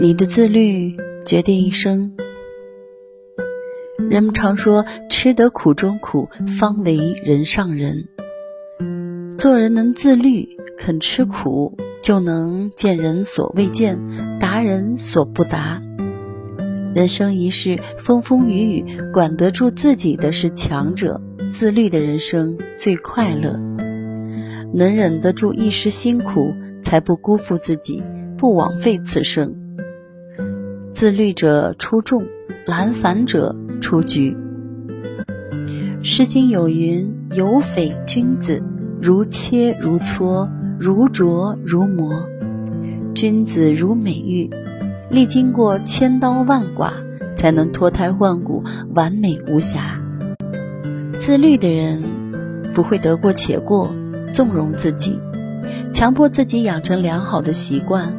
你的自律决定一生。人们常说“吃得苦中苦，方为人上人”。做人能自律，肯吃苦，就能见人所未见，达人所不达。人生一世，风风雨雨，管得住自己的是强者。自律的人生最快乐。能忍得住一时辛苦，才不辜负自己，不枉费此生。自律者出众，懒散者出局。《诗经》有云：“有匪君子，如切如磋，如琢如磨。”君子如美玉，历经过千刀万剐，才能脱胎换骨，完美无瑕。自律的人不会得过且过，纵容自己，强迫自己养成良好的习惯。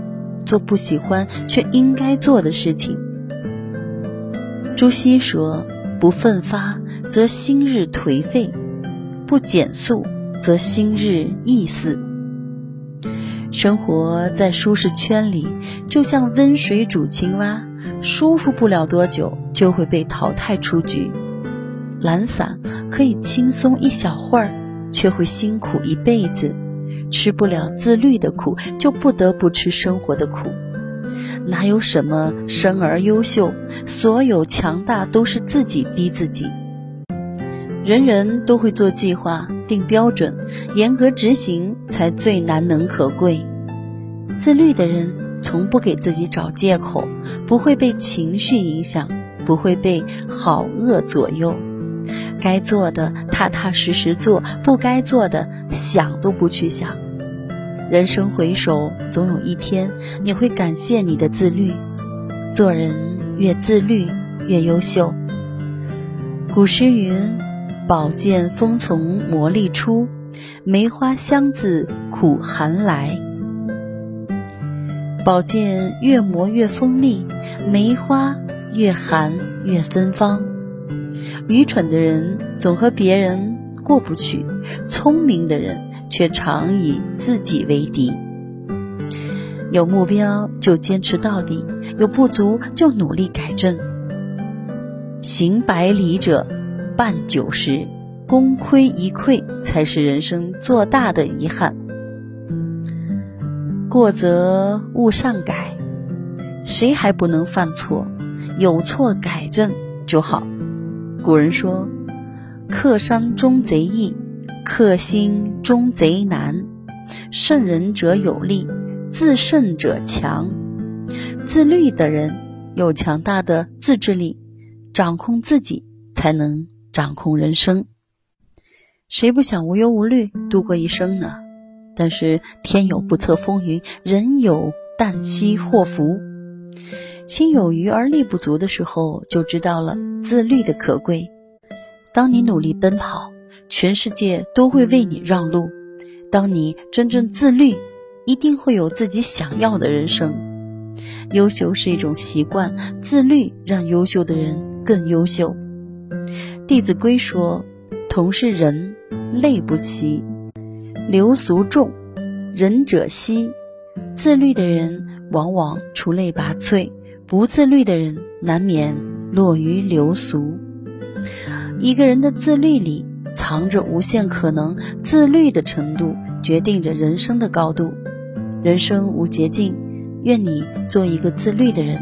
做不喜欢却应该做的事情。朱熹说：“不奋发，则心日颓废；不减速，则心日易死。”生活在舒适圈里，就像温水煮青蛙，舒服不了多久就会被淘汰出局。懒散可以轻松一小会儿，却会辛苦一辈子。吃不了自律的苦，就不得不吃生活的苦。哪有什么生而优秀？所有强大都是自己逼自己。人人都会做计划、定标准，严格执行才最难能可贵。自律的人从不给自己找借口，不会被情绪影响，不会被好恶左右。该做的踏踏实实做，不该做的想都不去想。人生回首，总有一天你会感谢你的自律。做人越自律越优秀。古诗云：“宝剑锋从磨砺出，梅花香自苦寒来。”宝剑越磨越锋利，梅花越寒越芬芳。愚蠢的人总和别人过不去，聪明的人却常以自己为敌。有目标就坚持到底，有不足就努力改正。行百里者半九十，功亏一篑才是人生做大的遗憾。过则勿上改，谁还不能犯错？有错改正就好。古人说：“克山终贼易，克心终贼难。胜人者有力，自胜者强。自律的人有强大的自制力，掌控自己才能掌控人生。谁不想无忧无虑度过一生呢？但是天有不测风云，人有旦夕祸福。”心有余而力不足的时候，就知道了自律的可贵。当你努力奔跑，全世界都会为你让路。当你真正自律，一定会有自己想要的人生。优秀是一种习惯，自律让优秀的人更优秀。《弟子规》说：“同是人，类不齐；流俗重，仁者稀。”自律的人往往出类拔萃。不自律的人难免落于流俗。一个人的自律里藏着无限可能，自律的程度决定着人生的高度。人生无捷径，愿你做一个自律的人，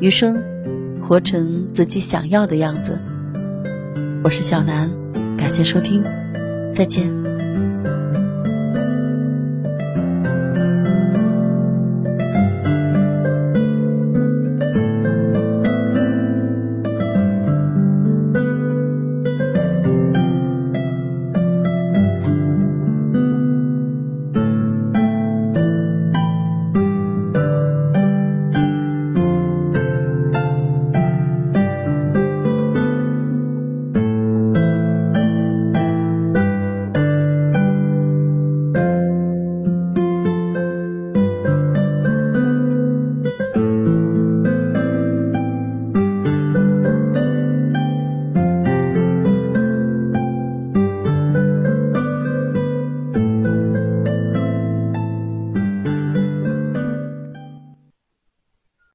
余生活成自己想要的样子。我是小南，感谢收听，再见。